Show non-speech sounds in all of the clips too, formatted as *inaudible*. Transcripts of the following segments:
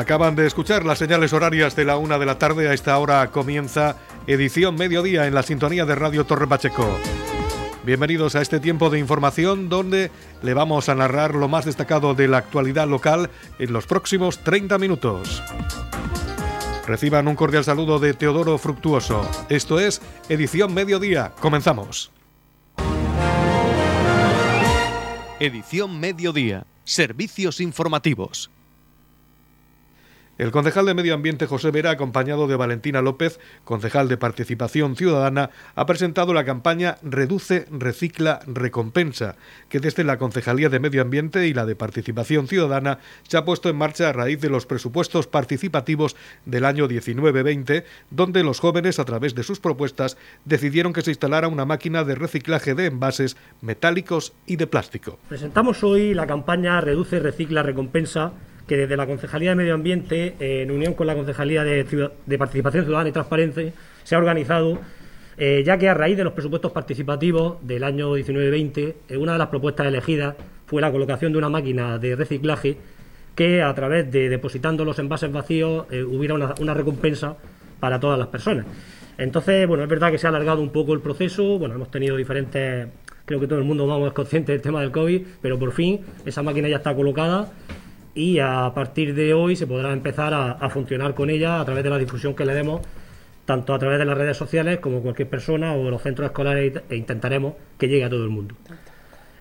Acaban de escuchar las señales horarias de la una de la tarde. A esta hora comienza edición mediodía en la sintonía de Radio Torre Pacheco. Bienvenidos a este tiempo de información donde le vamos a narrar lo más destacado de la actualidad local en los próximos 30 minutos. Reciban un cordial saludo de Teodoro Fructuoso. Esto es Edición Mediodía. Comenzamos. Edición Mediodía. Servicios informativos. El concejal de Medio Ambiente José Vera, acompañado de Valentina López, concejal de Participación Ciudadana, ha presentado la campaña Reduce, Recicla, Recompensa, que desde la Concejalía de Medio Ambiente y la de Participación Ciudadana se ha puesto en marcha a raíz de los presupuestos participativos del año 19-20, donde los jóvenes, a través de sus propuestas, decidieron que se instalara una máquina de reciclaje de envases metálicos y de plástico. Presentamos hoy la campaña Reduce, Recicla, Recompensa que desde la Concejalía de Medio Ambiente, eh, en unión con la Concejalía de, Participación Ciudadana y Transparencia, se ha organizado, eh, ya que a raíz de los presupuestos participativos del año 19-20, eh, una de las propuestas elegidas fue la colocación de una máquina de reciclaje que a través de depositando los envases vacíos hubiera una, una recompensa para todas las personas. Entonces, bueno, es verdad que se ha alargado un poco el proceso, bueno, hemos tenido diferentes creo que todo el mundo vamos es consciente del tema del COVID, pero por fin esa máquina ya está colocada y a partir de hoy se podrá empezar a, funcionar con ella a través de la difusión que le demos tanto a través de las redes sociales como cualquier persona o los centros escolares e intentaremos que llegue a todo el mundo.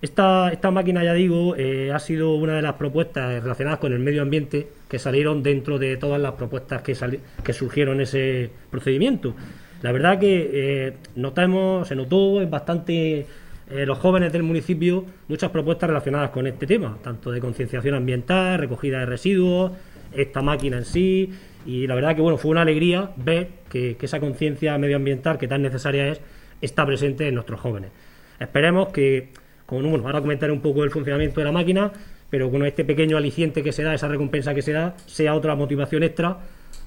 Esta, esta máquina, ya digo, eh, ha sido una de las propuestas relacionadas con el medio ambiente que salieron dentro de todas las propuestas que, que surgieron en ese procedimiento. La verdad que eh, notamos, se notó, bastante eh, los jóvenes del municipio muchas propuestas relacionadas con este tema, tanto de concienciación ambiental, recogida de residuos, esta máquina en sí, y la verdad que bueno, fue una alegría ver que, esa conciencia medioambiental que tan necesaria es, está presente en nuestros jóvenes. Esperemos que, como bueno, ahora comentaré un poco el funcionamiento de la máquina, pero con este pequeño aliciente que se da, esa recompensa que se da, sea otra motivación extra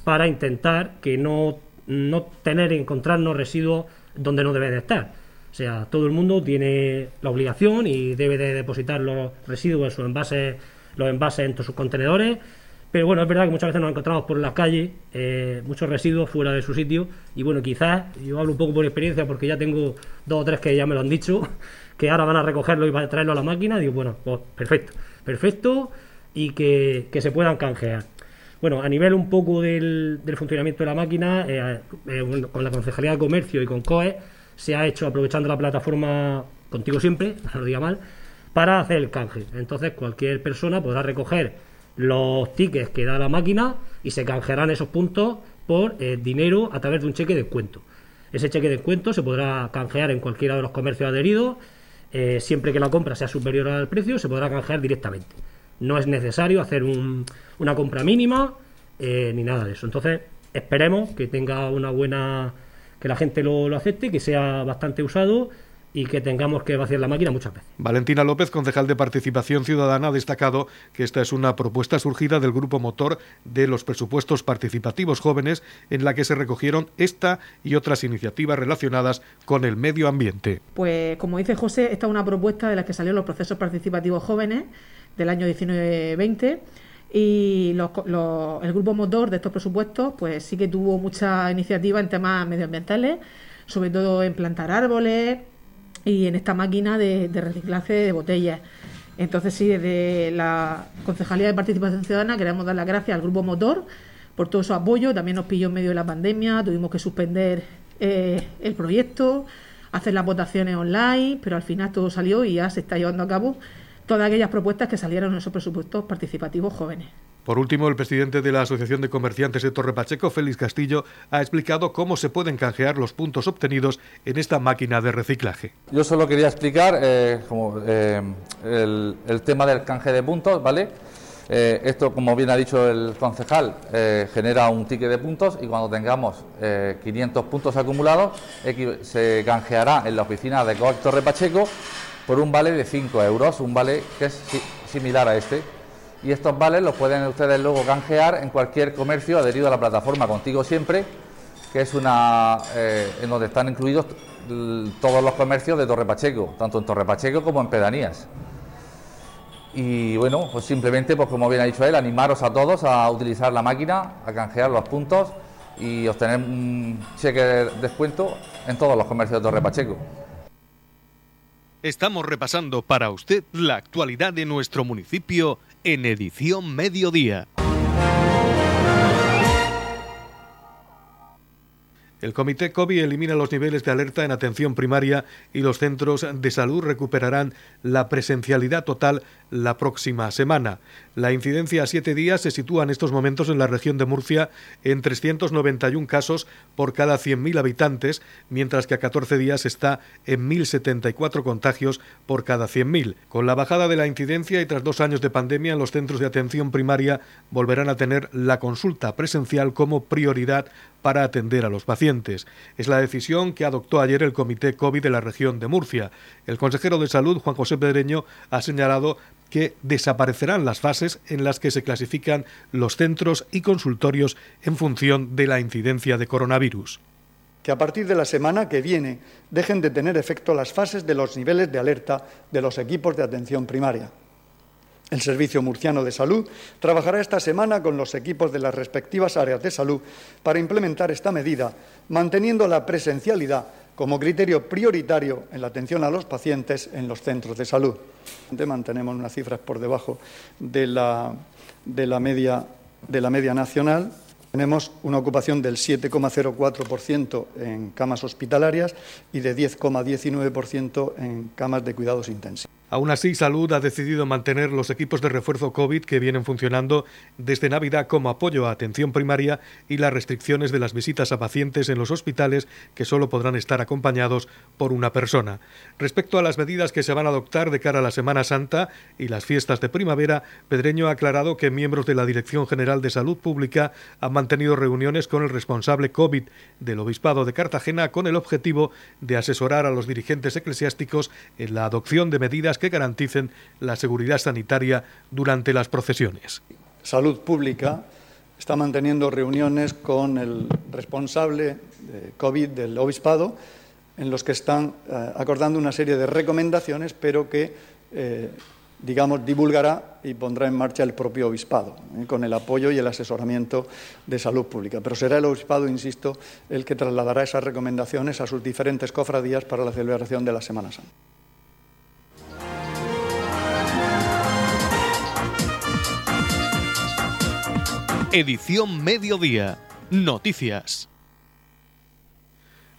para intentar que no, no tener, encontrarnos residuos donde no deben de estar o sea, todo el mundo tiene la obligación y debe de depositar los residuos en sus envases, los envases en sus contenedores. Pero bueno, es verdad que muchas veces nos encontramos por las calles eh, muchos residuos fuera de su sitio. Y bueno, quizás, yo hablo un poco por experiencia porque ya tengo dos o tres que ya me lo han dicho, *laughs* que ahora van a recogerlo y van a traerlo a la máquina. Digo, bueno, pues perfecto, perfecto y que, se puedan canjear. Bueno, a nivel un poco del, funcionamiento de la máquina, eh, eh, con la Concejalía de Comercio y con COE, se ha hecho aprovechando la plataforma Contigo Siempre, *laughs* no lo diga mal, para hacer el canje. Entonces cualquier persona podrá recoger los tickets que da la máquina y se canjearán esos puntos por eh, dinero a través de un cheque de descuento. Ese cheque de descuento se podrá canjear en cualquiera de los comercios adheridos, eh, siempre que la compra sea superior al precio, se podrá canjear directamente. No es necesario hacer una compra mínima eh, ni nada de eso. Entonces, esperemos que tenga una buena que la gente lo, acepte, que sea bastante usado y que tengamos que vaciar la máquina muchas veces. Valentina López, concejal de Participación Ciudadana, ha destacado que esta es una propuesta surgida del grupo motor de los presupuestos participativos jóvenes en la que se recogieron esta y otras iniciativas relacionadas con el medio ambiente. Pues como dice José, esta es una propuesta de la que salieron los procesos participativos jóvenes del año 19-20 y el grupo motor de estos presupuestos pues sí que tuvo mucha iniciativa en temas medioambientales, sobre todo en plantar árboles y en esta máquina de, reciclaje de botellas. Entonces sí, desde la Concejalía de Participación Ciudadana queremos dar las gracias al grupo motor por todo su apoyo. También nos pilló en medio de la pandemia, tuvimos que suspender eh, el proyecto, hacer las votaciones online, pero al final todo salió y ya se está llevando a cabo todas aquellas propuestas que salieron en esos presupuestos participativos jóvenes. Por último, el presidente de la Asociación de Comerciantes de Torre Pacheco, Félix Castillo, ha explicado cómo se pueden canjear los puntos obtenidos en esta máquina de reciclaje. Yo solo quería explicar eh, eh, el, tema del canje de puntos, ¿vale? Eh, esto, como bien ha dicho el concejal, genera un ticket de puntos y cuando tengamos 500 puntos acumulados, se canjeará en la oficina de COAC Torre Pacheco por un vale de 5 euros, un vale que es similar a este. Y estos vales los pueden ustedes luego canjear en cualquier comercio adherido a la plataforma Contigo Siempre, que es una eh, en donde están incluidos todos los comercios de Torre Pacheco, tanto en Torre Pacheco como en Pedanías. Y bueno, pues simplemente, pues como bien ha dicho él, animaros a todos a utilizar la máquina, a canjear los puntos y obtener un cheque de descuento en todos los comercios de Torre Pacheco. Estamos repasando para usted la actualidad de nuestro municipio en edición mediodía. El Comité COVID elimina los niveles de alerta en atención primaria y los centros de salud recuperarán la presencialidad total la próxima semana. La incidencia a siete días se sitúa en estos momentos en la región de Murcia en 391 casos por cada 100.000 habitantes, mientras que a 14 días está en 1.074 contagios por cada 100.000. Con la bajada de la incidencia y tras dos años de pandemia, los centros de atención primaria volverán a tener la consulta presencial como prioridad para atender a los pacientes. Es la decisión que adoptó ayer el Comité COVID de la región de Murcia. El consejero de Salud, Juan José Pedreño, ha señalado que desaparecerán las fases en las que se clasifican los centros y consultorios en función de la incidencia de coronavirus. Que a partir de la semana que viene dejen de tener efecto las fases de los niveles de alerta de los equipos de atención primaria. El Servicio Murciano de Salud trabajará esta semana con los equipos de las respectivas áreas de salud para implementar esta medida, manteniendo la presencialidad como criterio prioritario en la atención a los pacientes en los centros de salud. Mantenemos unas cifras por debajo de la, de la, media, de la media nacional. Tenemos una ocupación del 7,04% en camas hospitalarias y de 10,19% en camas de cuidados intensivos. Aún así, Salud ha decidido mantener los equipos de refuerzo COVID que vienen funcionando desde Navidad como apoyo a atención primaria y las restricciones de las visitas a pacientes en los hospitales que solo podrán estar acompañados por una persona. Respecto a las medidas que se van a adoptar de cara a la Semana Santa y las fiestas de primavera, Pedreño ha aclarado que miembros de la Dirección General de Salud Pública han mantenido reuniones con el responsable COVID del Obispado de Cartagena con el objetivo de asesorar a los dirigentes eclesiásticos en la adopción de medidas que garanticen la seguridad sanitaria durante las procesiones. Salud Pública está manteniendo reuniones con el responsable de COVID del Obispado en los que están eh, acordando una serie de recomendaciones, pero que, eh, digamos, divulgará y pondrá en marcha el propio Obispado, eh, con el apoyo y el asesoramiento de salud pública. Pero será el Obispado, insisto, el que trasladará esas recomendaciones a sus diferentes cofradías para la celebración de la Semana Santa. Edición Mediodía. Noticias.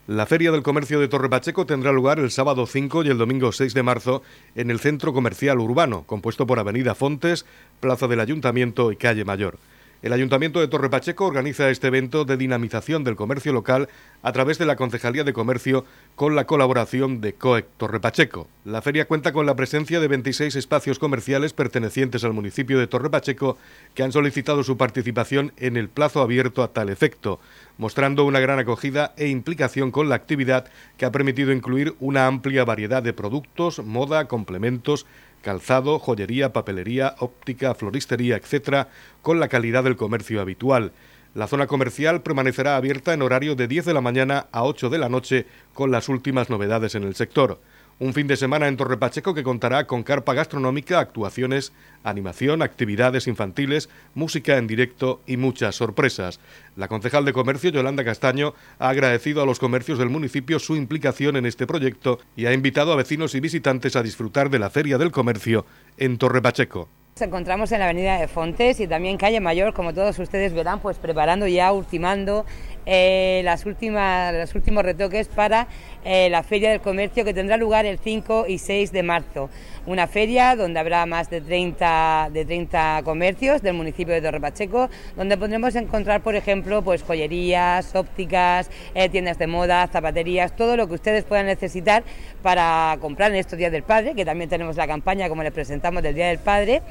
La Feria del Comercio de Torre Pacheco tendrá lugar el sábado 5 y el domingo 6 de marzo en el Centro Comercial Urbano, compuesto por Avenida Fontes, Plaza del Ayuntamiento y Calle Mayor. El Ayuntamiento de Torre Pacheco organiza este evento de dinamización del comercio local a través de la Concejalía de Comercio con la colaboración de COEC Torre Pacheco. La feria cuenta con la presencia de 26 espacios comerciales pertenecientes al municipio de Torre Pacheco que han solicitado su participación en el plazo abierto a tal efecto, mostrando una gran acogida e implicación con la actividad que ha permitido incluir una amplia variedad de productos, moda, complementos, calzado, joyería, papelería, óptica, floristería, etc., con la calidad del comercio habitual. La zona comercial permanecerá abierta en horario de 10 de la mañana a 8 de la noche con las últimas novedades en el sector. Un fin de semana en Torre Pacheco que contará con carpa gastronómica, actuaciones, animación, actividades infantiles, música en directo y muchas sorpresas. La concejal de Comercio, Yolanda Castaño, ha agradecido a los comercios del municipio su implicación en este proyecto y ha invitado a vecinos y visitantes a disfrutar de la Feria del Comercio en Torre Pacheco. Nos encontramos en la avenida de Fontes y también calle Mayor, como todos ustedes verán, pues preparando ya, ultimando eh, las últimas, los últimos retoques para eh, la Feria del Comercio que tendrá lugar el 5 y 6 de marzo. Una feria donde habrá más de 30, de 30 comercios del municipio de Torre Pacheco, donde podremos encontrar, por ejemplo, pues joyerías, ópticas, eh, tiendas de moda, zapaterías, todo lo que ustedes puedan necesitar para comprar en estos días del padre, que también tenemos la campaña, como les presentamos, del Día del Padre.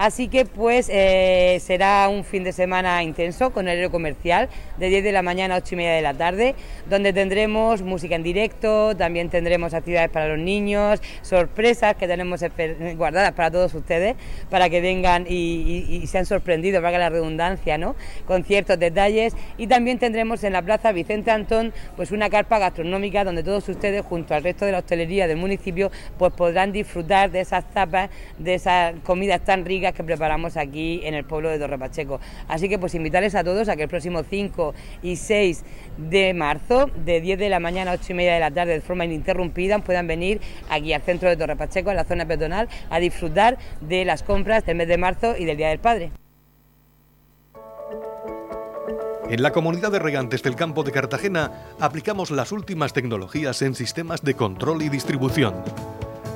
Así que pues será un fin de semana intenso con el horario comercial de 10 de la mañana mañana, ocho y media de la tarde, donde tendremos música en directo, también tendremos actividades para los niños, sorpresas que tenemos guardadas para todos ustedes, para que vengan y, sean sorprendidos, valga la redundancia, ¿no? Con ciertos detalles. Y también tendremos en la Plaza Vicente Antón, pues una carpa gastronómica donde todos ustedes, junto al resto de la hostelería del municipio, pues podrán disfrutar de esas tapas, de esas comidas tan ricas que preparamos aquí en el pueblo de Torre Pacheco. Así que pues invitarles a todos a que el próximo 5 y 6 de marzo, de 10 de la mañana a 8 y media de la tarde, de forma ininterrumpida, puedan venir aquí al centro de Torre Pacheco, en la zona peatonal, a disfrutar de las compras del mes de marzo y del Día del Padre. En la comunidad de regantes del campo de Cartagena aplicamos las últimas tecnologías en sistemas de control y distribución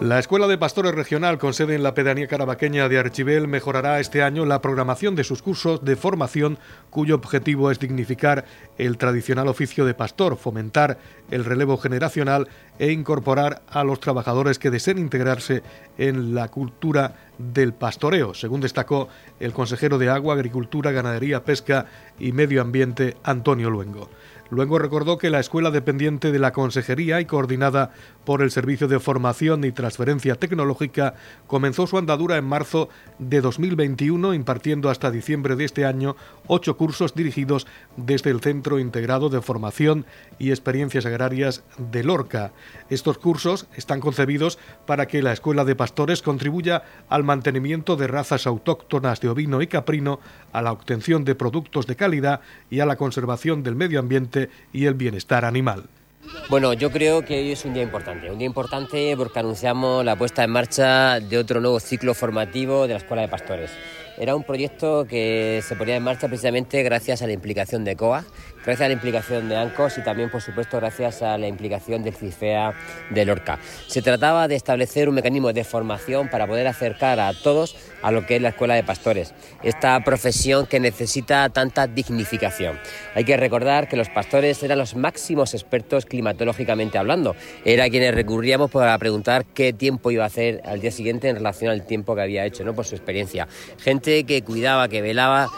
La Escuela de Pastores Regional, con sede en la pedanía carabaqueña de Archibel, mejorará este año la programación de sus cursos de formación, cuyo objetivo es dignificar el tradicional oficio de pastor, fomentar el relevo generacional e incorporar a los trabajadores que deseen integrarse en la cultura del pastoreo, según destacó el consejero de Agua, Agricultura, Ganadería, Pesca y Medio Ambiente, Antonio Luengo. Luego recordó que la escuela dependiente de la Consejería y coordinada por el Servicio de Formación y Transferencia Tecnológica comenzó su andadura en marzo de 2021 impartiendo hasta diciembre de este año ocho cursos dirigidos desde el Centro Integrado de Formación y Experiencias Agrarias de Lorca. Estos cursos están concebidos para que la Escuela de Pastores contribuya al mantenimiento de razas autóctonas de ovino y caprino, a la obtención de productos de calidad y a la conservación del medio ambiente y el bienestar animal. Bueno, yo creo que hoy es un día importante, un día importante porque anunciamos la puesta en marcha de otro nuevo ciclo formativo de la Escuela de Pastores. Era un proyecto que se ponía en marcha precisamente gracias a la implicación de COA, gracias a la implicación de ANCOS y también, por supuesto, gracias a la implicación del CIFEA de Lorca. Se trataba de establecer un mecanismo de formación para poder acercar a todos a lo que es la escuela de pastores, esta profesión que necesita tanta dignificación. Hay que recordar que los pastores eran los máximos expertos climatológicamente hablando, era quienes recurríamos para preguntar qué tiempo iba a hacer al día siguiente en relación al tiempo que había hecho, ¿no? por su experiencia. Gente que cuidaba, que velaba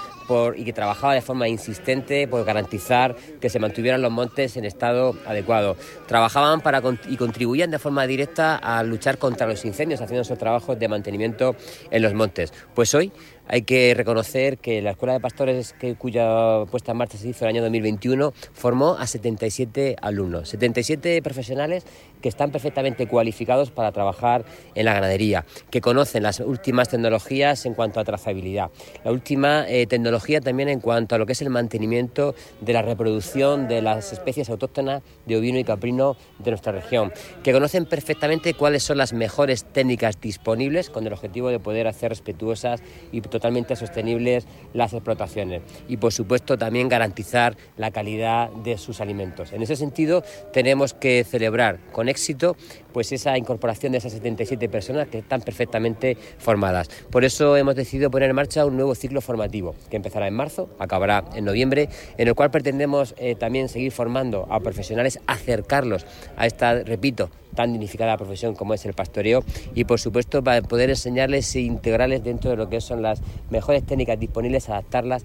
y que trabajaba de forma insistente por garantizar que se mantuvieran los montes en estado adecuado. Trabajaban para, y contribuían de forma directa a luchar contra los incendios, haciendo esos trabajos de mantenimiento en los montes. Pues hoy hay que reconocer que la Escuela de Pastores, cuya puesta en marcha se hizo el año 2021, formó a 77 alumnos, 77 profesionales que están perfectamente cualificados para trabajar en la ganadería, que conocen las últimas tecnologías en cuanto a trazabilidad, la última eh, tecnología también en cuanto a lo que es el mantenimiento de la reproducción de las especies autóctonas de ovino y caprino de nuestra región, que conocen perfectamente cuáles son las mejores técnicas disponibles con el objetivo de poder hacer respetuosas y totalmente sostenibles las explotaciones y por supuesto también garantizar la calidad de sus alimentos. En ese sentido tenemos que celebrar con éxito pues esa incorporación de esas 77 personas que están perfectamente formadas. Por eso hemos decidido poner en marcha un nuevo ciclo formativo que empezará en marzo, acabará en noviembre, en el cual pretendemos eh, también seguir formando a profesionales, acercarlos a esta, repito, tan dignificada profesión como es el pastoreo y por supuesto para poder enseñarles e integrarles dentro de lo que son las mejores técnicas disponibles, adaptarlas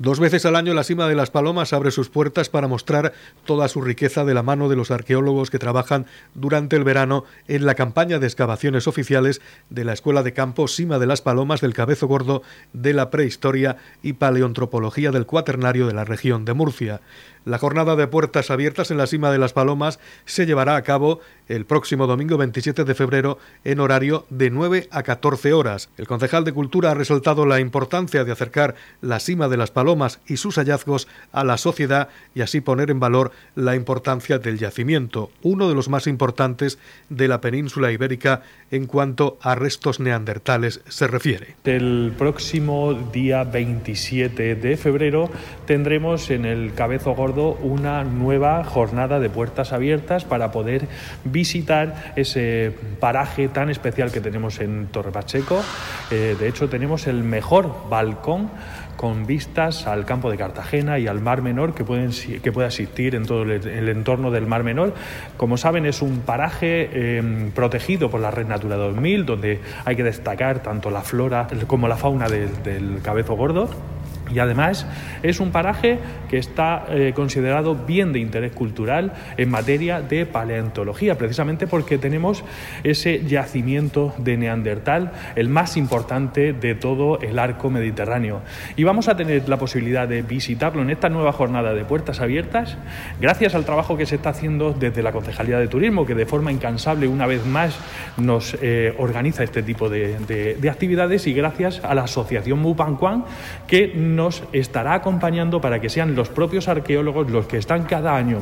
Dos veces al año la Cima de las Palomas abre sus puertas para mostrar toda su riqueza de la mano de los arqueólogos que trabajan durante el verano en la campaña de excavaciones oficiales de la Escuela de Campo Cima de las Palomas del Cabezo Gordo de la Prehistoria y Paleontropología del Cuaternario de la región de Murcia. La jornada de puertas abiertas en la cima de las Palomas se llevará a cabo el próximo domingo 27 de febrero en horario de 9 a 14 horas. El concejal de Cultura ha resaltado la importancia de acercar la cima de las Palomas y sus hallazgos a la sociedad y así poner en valor la importancia del yacimiento, uno de los más importantes de la península ibérica en cuanto a restos neandertales se refiere. El próximo día 27 de febrero tendremos en el Cabezo Gordo una nueva jornada de puertas abiertas para poder visitar ese paraje tan especial que tenemos en Torre Pacheco. Eh, de hecho, tenemos el mejor balcón con vistas al campo de Cartagena y al Mar Menor que, pueden, que puede asistir en todo el, entorno del Mar Menor. Como saben, es un paraje eh, protegido por la Red Natura 2000, donde hay que destacar tanto la flora como la fauna del Cabezo Gordo. Y además es un paraje que está eh, considerado bien de interés cultural en materia de paleontología, precisamente porque tenemos ese yacimiento de Neandertal, el más importante de todo el arco mediterráneo. Y vamos a tener la posibilidad de visitarlo en esta nueva jornada de puertas abiertas, gracias al trabajo que se está haciendo desde la Concejalía de Turismo, que de forma incansable una vez más nos eh, organiza este tipo de, de, actividades, y gracias a la Asociación Mupanquan, que nos estará acompañando para que sean los propios arqueólogos los que están cada año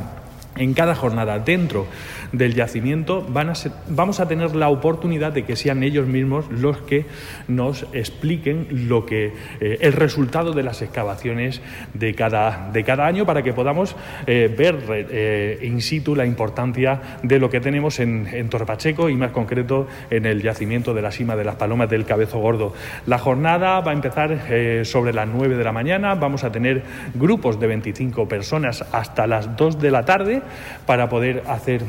en cada jornada dentro del yacimiento van a vamos a tener la oportunidad de que sean ellos mismos los que nos expliquen lo que eh, el resultado de las excavaciones de cada, de cada año para que podamos eh, ver eh, in situ la importancia de lo que tenemos en, en Torpacheco y más concreto en el yacimiento de la cima de las palomas del Cabezo Gordo. La jornada va a empezar sobre las 9 de la mañana, vamos a tener grupos de 25 personas hasta las 2 de la tarde para poder hacer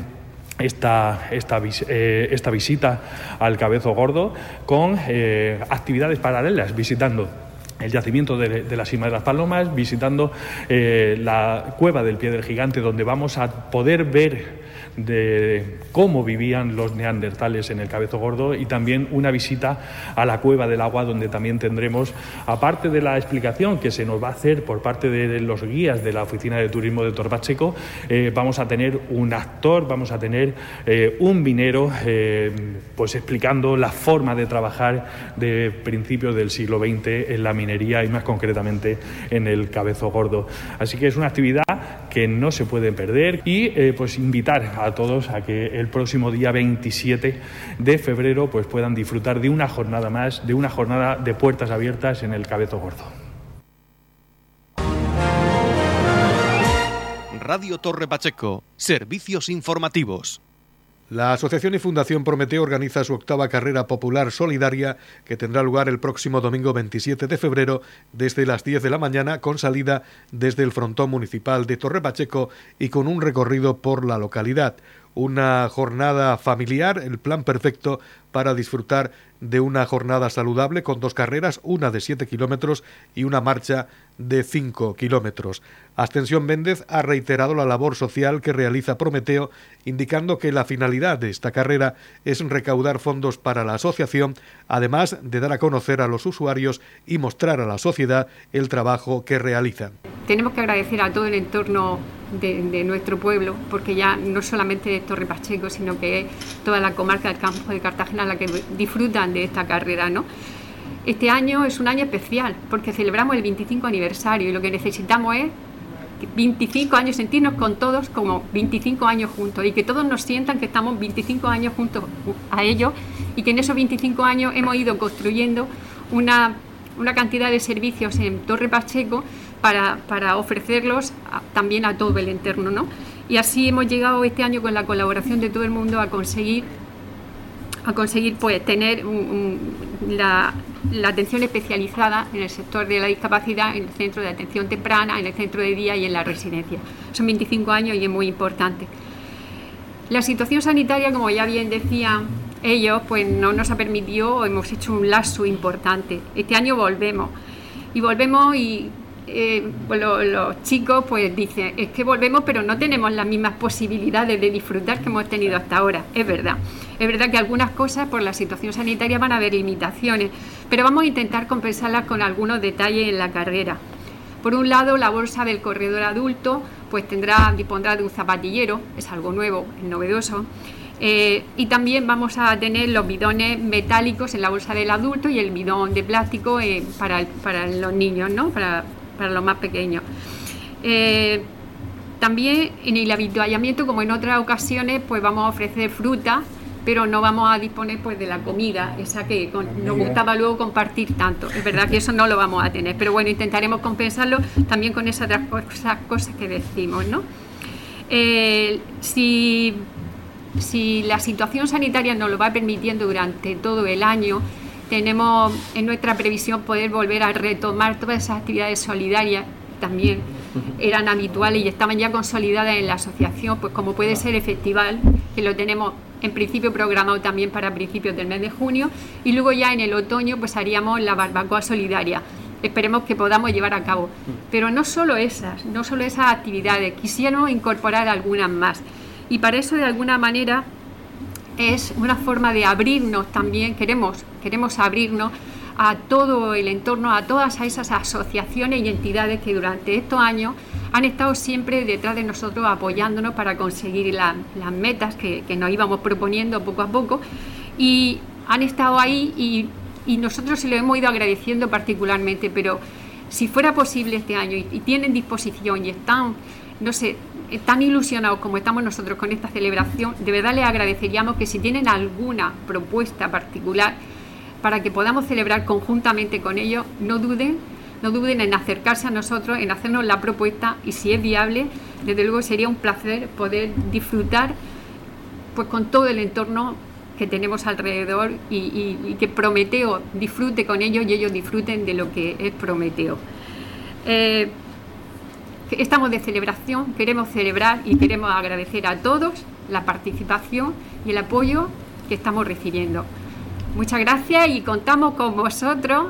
esta, esta, eh, esta, visita al Cabezo Gordo con eh, actividades paralelas, visitando el yacimiento de, la cima de las palomas, visitando eh, la cueva del pie del gigante, donde vamos a poder ver de cómo vivían los neandertales en el Cabezo Gordo y también una visita a la Cueva del Agua donde también tendremos, aparte de la explicación que se nos va a hacer por parte de los guías de la Oficina de Turismo de Torbacheco, eh, vamos a tener un actor, vamos a tener eh, un minero eh, pues explicando la forma de trabajar de principios del siglo XX en la minería y más concretamente en el Cabezo Gordo. Así que es una actividad que no se puede perder y pues invitar a a todos a que el próximo día 27 de febrero pues puedan disfrutar de una jornada más, de una jornada de puertas abiertas en el Cabezo Gordo. Radio Torre Pacheco, servicios informativos. La Asociación y Fundación Prometeo organiza su octava carrera popular solidaria que tendrá lugar el próximo domingo 27 de febrero desde las 10 de la mañana con salida desde el frontón municipal de Torre Pacheco y con un recorrido por la localidad. Una jornada familiar, el plan perfecto para disfrutar de una jornada saludable con dos carreras, una de 7 kilómetros y una marcha de 5 kilómetros. Ascensión Méndez ha reiterado la labor social que realiza Prometeo, indicando que la finalidad de esta carrera es recaudar fondos para la asociación, además de dar a conocer a los usuarios y mostrar a la sociedad el trabajo que realizan. Tenemos que agradecer a todo el entorno de, nuestro pueblo, porque ya no solamente Torre Pacheco, sino que toda la comarca del campo de Cartagena la que disfrutan de esta carrera, ¿no? Este año es un año especial porque celebramos el 25 aniversario y lo que necesitamos es 25 años, sentirnos con todos como 25 años juntos y que todos nos sientan que estamos 25 años juntos a ellos y que en esos 25 años hemos ido construyendo una, una cantidad de servicios en Torre Pacheco para, para ofrecerlos también a todo el entorno. ¿no? Y así hemos llegado este año con la colaboración de todo el mundo a conseguir a conseguir pues tener la, atención especializada en el sector de la discapacidad, en el centro de atención temprana, en el centro de día y en la residencia. Son 25 años y es muy importante. La situación sanitaria, como ya bien decían ellos, pues no nos ha permitido, hemos hecho un lazo importante. Este año volvemos y volvemos y eh, pues los chicos pues dicen, es que volvemos pero no tenemos las mismas posibilidades de disfrutar que hemos tenido hasta ahora. Es verdad. Es verdad que algunas cosas por la situación sanitaria van a haber limitaciones, pero vamos a intentar compensarlas con algunos detalles en la carrera. Por un lado, la bolsa del corredor adulto pues tendrá, dispondrá de un zapatillero, es algo nuevo, es novedoso. Eh, y también vamos a tener los bidones metálicos en la bolsa del adulto y el bidón de plástico eh, para, los niños, ¿no? para, los más pequeños. Eh, también en el habituallamiento, como en otras ocasiones, pues vamos a ofrecer fruta pero no vamos a disponer pues de la comida, esa que nos gustaba luego compartir tanto. Es verdad que eso no lo vamos a tener, pero bueno, intentaremos compensarlo también con esas, cosas que decimos, ¿no? Eh, si, si la situación sanitaria nos lo va permitiendo durante todo el año, tenemos en nuestra previsión poder volver a retomar todas esas actividades solidarias también eran habituales y estaban ya consolidadas en la asociación, pues como puede ser el festival, que lo tenemos en principio programado también para principios del mes de junio y luego ya en el otoño pues haríamos la barbacoa solidaria. Esperemos que podamos llevar a cabo. Pero no solo esas, no solo esas actividades, quisiéramos incorporar algunas más. Y para eso de alguna manera es una forma de abrirnos también, queremos, queremos abrirnos a todo el entorno, a todas esas asociaciones y entidades que durante estos años han estado siempre detrás de nosotros apoyándonos para conseguir las metas que, nos íbamos proponiendo poco a poco. Y han estado ahí y, nosotros se lo hemos ido agradeciendo particularmente, pero si fuera posible este año y, y tienen disposición y están, no sé, tan ilusionados como estamos nosotros con esta celebración, de verdad les agradeceríamos que si tienen alguna propuesta particular para que podamos celebrar conjuntamente con ellos, no duden no duden en acercarse a nosotros, en hacernos la propuesta y si es viable, desde luego sería un placer poder disfrutar pues con todo el entorno que tenemos alrededor y, que Prometeo disfrute con ellos y ellos disfruten de lo que es Prometeo. Eh, estamos de celebración, queremos celebrar y queremos agradecer a todos la participación y el apoyo que estamos recibiendo. Muchas gracias y contamos con vosotros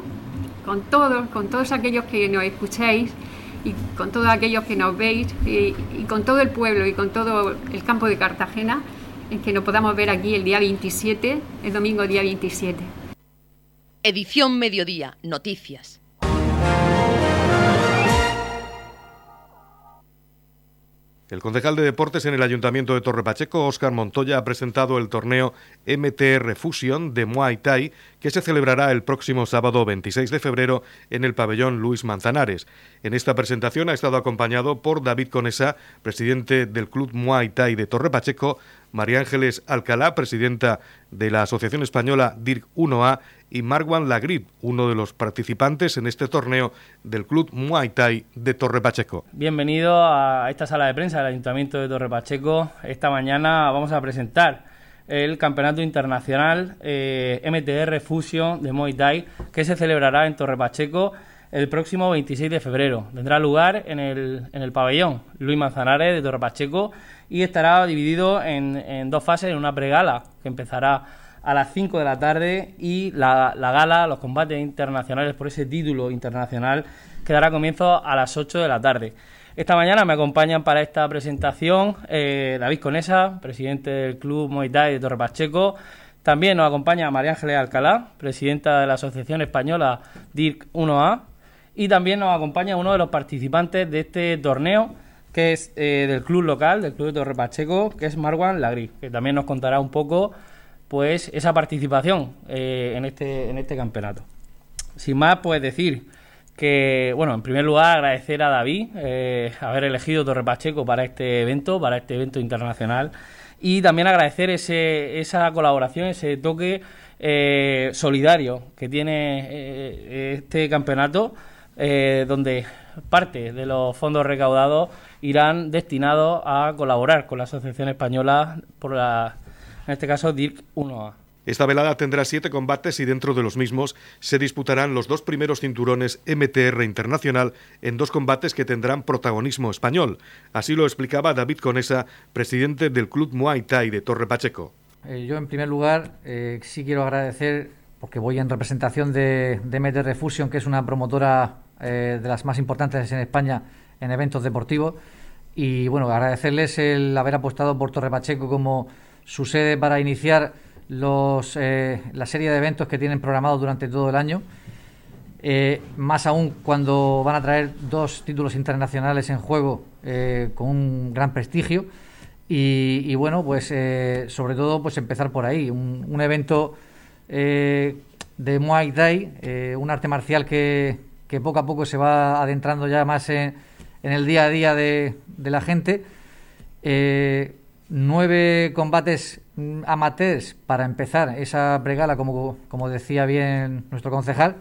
con todos, con todos aquellos que nos escuchéis y con todos aquellos que nos veis y, con todo el pueblo y con todo el campo de Cartagena, en que nos podamos ver aquí el día 27, el domingo día 27. Edición Mediodía, Noticias. El concejal de deportes en el Ayuntamiento de Torre Pacheco, Óscar Montoya, ha presentado el torneo MTR Fusion de Muay Thai, que se celebrará el próximo sábado 26 de febrero en el pabellón Luis Manzanares. En esta presentación ha estado acompañado por David Conesa, presidente del Club Muay Thai de Torre Pacheco, María Ángeles Alcalá, presidenta de la Asociación Española DIRC 1A, y Marwan Lagrip, uno de los participantes en este torneo del Club Muay Thai de Torre Pacheco. Bienvenido a esta sala de prensa del Ayuntamiento de Torre Pacheco. Esta mañana vamos a presentar el Campeonato Internacional eh, MTR Fusion de Muay Thai que se celebrará en Torre Pacheco el próximo 26 de febrero. Tendrá lugar en el, en el pabellón Luis Manzanares de Torre Pacheco y estará dividido en, en dos fases, en una pregala que empezará a las 5 de la tarde y la, gala, los combates internacionales por ese título internacional que dará comienzo a las 8 de la tarde. Esta mañana me acompañan para esta presentación eh, David Conesa, presidente del Club Muay de Torre Pacheco. También nos acompaña María Ángeles Alcalá, presidenta de la Asociación Española DIRC 1A. Y también nos acompaña uno de los participantes de este torneo, que es eh, del club local, del Club de Torre Pacheco, que es Marwan Lagri, que también nos contará un poco pues esa participación eh, en, este, en este campeonato. Sin más, pues decir que, bueno, en primer lugar agradecer a David eh, haber elegido Torre Pacheco para este evento, para este evento internacional, y también agradecer ese, esa colaboración, ese toque eh, solidario que tiene este campeonato, donde parte de los fondos recaudados irán destinados a colaborar con la Asociación Española por la en este caso DIRC 1A. Esta velada tendrá siete combates y dentro de los mismos se disputarán los dos primeros cinturones MTR Internacional en dos combates que tendrán protagonismo español. Así lo explicaba David Conesa, presidente del Club Muay Thai de Torre Pacheco. Eh, yo, en primer lugar, eh, sí quiero agradecer, porque voy en representación de, MTR Fusion, que es una promotora eh, de las más importantes en España en eventos deportivos, y bueno, agradecerles el haber apostado por Torre Pacheco como su sede para iniciar los, eh, la serie de eventos que tienen programados durante todo el año. eh, más aún cuando van a traer dos títulos internacionales en juego eh, con un gran prestigio. Y, bueno, pues sobre todo pues empezar por ahí, un, evento de Muay Thai, un arte marcial que, que, poco a poco se va adentrando ya más en, el día a día de, de la gente. Nueve combates Mm, amateurs para empezar esa pregala, como, como decía bien nuestro concejal.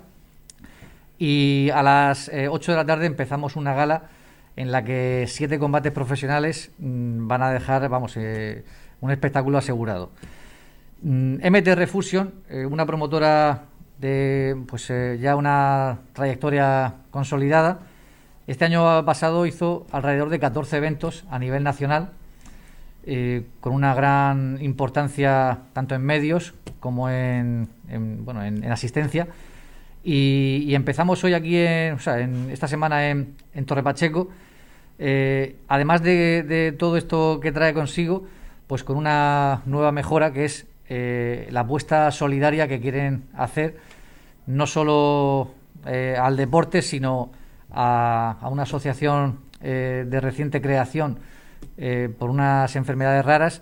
Y a las 8 eh, de la tarde empezamos una gala en la que siete combates profesionales mm, van a dejar, vamos, eh, un espectáculo asegurado. MTR mm, Fusion, eh, una promotora de pues ya una trayectoria consolidada, este año pasado hizo alrededor de 14 eventos a nivel nacional eh, con una gran importancia tanto en medios como en, bueno, en, asistencia. Y, empezamos hoy aquí, en, o sea, en esta semana en, Torre Pacheco, eh, además de, todo esto que trae consigo, pues con una nueva mejora que es eh, la apuesta solidaria que quieren hacer no solo al deporte, sino a una asociación de reciente creación eh, por unas enfermedades raras.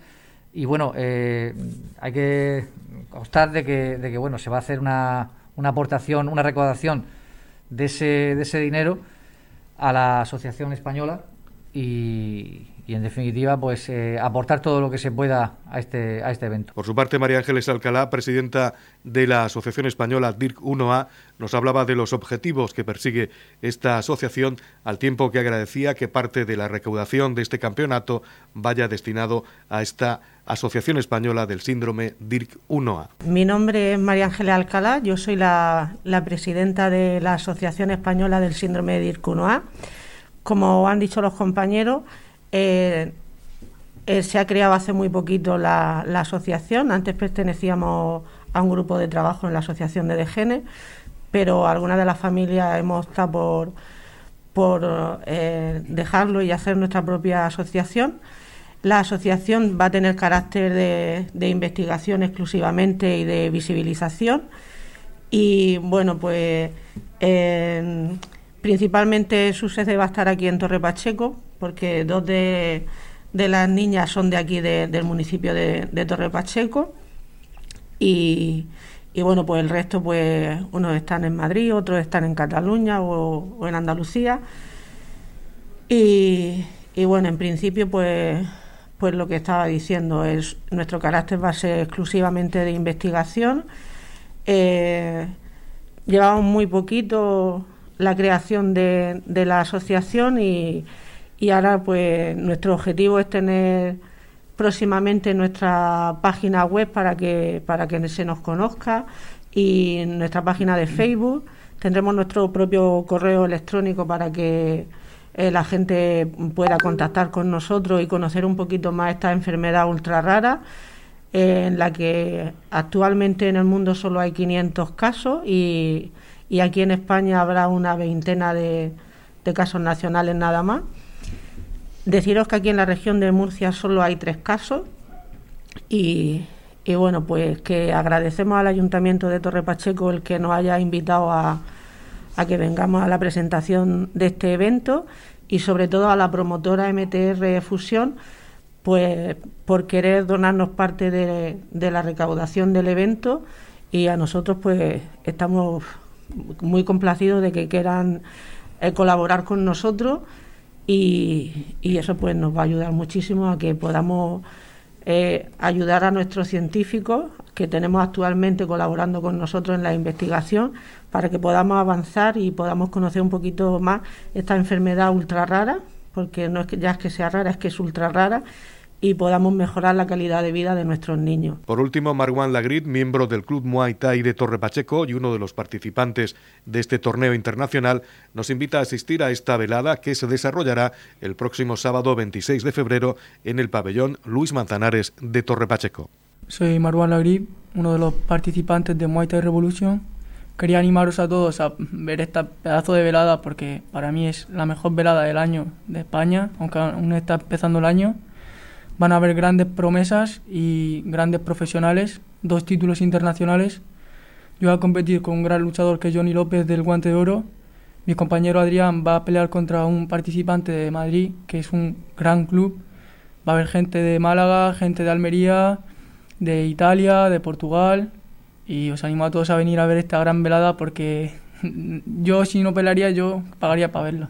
Y bueno, eh, hay que constar de que, de que bueno, se va a hacer una, una aportación, una recaudación de ese, de ese dinero a la Asociación Española y, y en definitiva pues eh, aportar todo lo que se pueda a este, a este evento. Por su parte, María Ángeles Alcalá, presidenta de la Asociación Española DIRC 1A, nos hablaba de los objetivos que persigue esta asociación, al tiempo que agradecía que parte de la recaudación de este campeonato vaya destinado a esta Asociación Española del Síndrome DIRC 1A. Mi nombre es María Ángeles Alcalá, yo soy la, la presidenta de la Asociación Española del Síndrome DIRC 1A. Como han dicho los compañeros, eh, eh, se ha creado hace muy poquito la, asociación. Antes pertenecíamos a un grupo de trabajo en la Asociación de DGN, pero algunas de las familias hemos optado por, por eh, dejarlo y hacer nuestra propia asociación. La asociación va a tener carácter de, investigación exclusivamente y de visibilización. Y bueno, pues principalmente su sede va a estar aquí en Torre Pacheco, porque dos de, las niñas son de aquí, del municipio de, Torre Pacheco. Y, bueno, pues el resto, pues unos están en Madrid, otros están en Cataluña o, en Andalucía. Y, bueno, en principio, pues, pues lo que estaba diciendo es nuestro carácter va a ser exclusivamente de investigación. Eh, llevamos muy poquito la creación de la asociación y, y ahora pues nuestro objetivo es tener próximamente nuestra página web para que para que se nos conozca y nuestra página de Facebook. Tendremos nuestro propio correo electrónico para que eh, la gente pueda contactar con nosotros y conocer un poquito más esta enfermedad ultra rara eh, en la que actualmente en el mundo solo hay 500 casos y, y aquí en España habrá una veintena de, casos nacionales nada más. Deciros que aquí en la región de Murcia solo hay tres casos y, bueno, pues que agradecemos al Ayuntamiento de Torre Pacheco el que nos haya invitado a, a que vengamos a la presentación de este evento y sobre todo a la promotora MTR Fusión pues por querer donarnos parte de, de, la recaudación del evento y a nosotros pues estamos muy complacidos de que quieran eh, colaborar con nosotros y, eso pues nos va a ayudar muchísimo a que podamos eh, ayudar a nuestros científicos que tenemos actualmente colaborando con nosotros en la investigación para que podamos avanzar y podamos conocer un poquito más esta enfermedad ultra rara, porque no es que ya es que sea rara, es que es ultra rara y podamos mejorar la calidad de vida de nuestros niños. Por último, Marwan Lagrid, miembro del Club Muay Thai de Torre Pacheco y uno de los participantes de este torneo internacional, nos invita a asistir a esta velada que se desarrollará el próximo sábado 26 de febrero en el pabellón Luis Manzanares de Torre Pacheco. Soy Marwan Lagrid, uno de los participantes de Muay Thai Revolution. Quería animaros a todos a ver esta pedazo de velada porque para mí es la mejor velada del año de España, aunque aún está empezando el año van a haber grandes promesas y grandes profesionales, dos títulos internacionales Yo voy a competir con un gran luchador que es Johnny López del Guante de Oro. Mi compañero Adrián va a pelear contra un participante de Madrid, que es un gran club. Va a haber gente de Málaga, gente de Almería, de Italia, de Portugal. Y os animo a todos a venir a ver esta gran velada porque *laughs* yo si no pelearía yo pagaría para verla.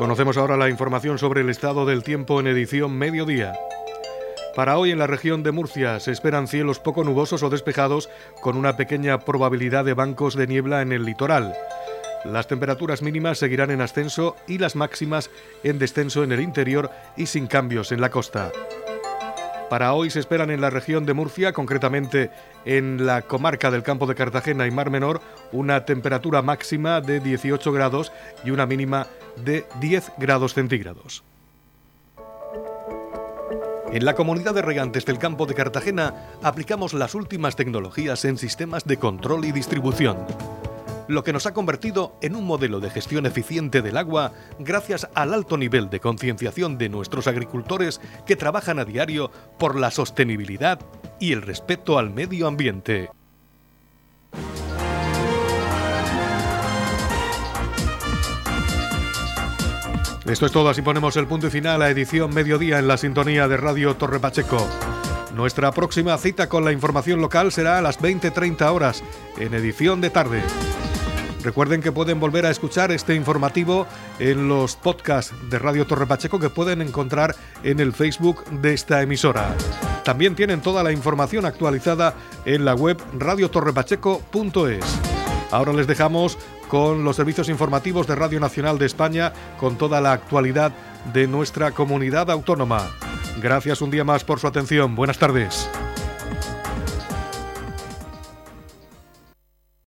Conocemos ahora la información sobre el estado del tiempo en edición mediodía. Para hoy en la región de Murcia se esperan cielos poco nubosos o despejados con una pequeña probabilidad de bancos de niebla en el litoral. Las temperaturas mínimas seguirán en ascenso y las máximas en descenso en el interior y sin cambios en la costa. Para hoy se esperan en la región de Murcia, concretamente en la comarca del campo de Cartagena y Mar Menor, una temperatura máxima de 18 grados y una mínima de 10 grados centígrados. En la comunidad de regantes del campo de Cartagena aplicamos las últimas tecnologías en sistemas de control y distribución, lo que nos ha convertido en un modelo de gestión eficiente del agua gracias al alto nivel de concienciación de nuestros agricultores que trabajan a diario por la sostenibilidad y el respeto al medio ambiente. Esto es todo, así ponemos el punto y final a edición mediodía en la sintonía de Radio Torre Pacheco. Nuestra próxima cita con la información local será a las 20.30 horas, en edición de tarde. Recuerden que pueden volver a escuchar este informativo en los podcasts de Radio Torre Pacheco que pueden encontrar en el Facebook de esta emisora. También tienen toda la información actualizada en la web radiotorrepacheco.es. Ahora les dejamos con los servicios informativos de Radio Nacional de España con toda la actualidad de nuestra comunidad autónoma. Gracias un día más por su atención. Buenas tardes.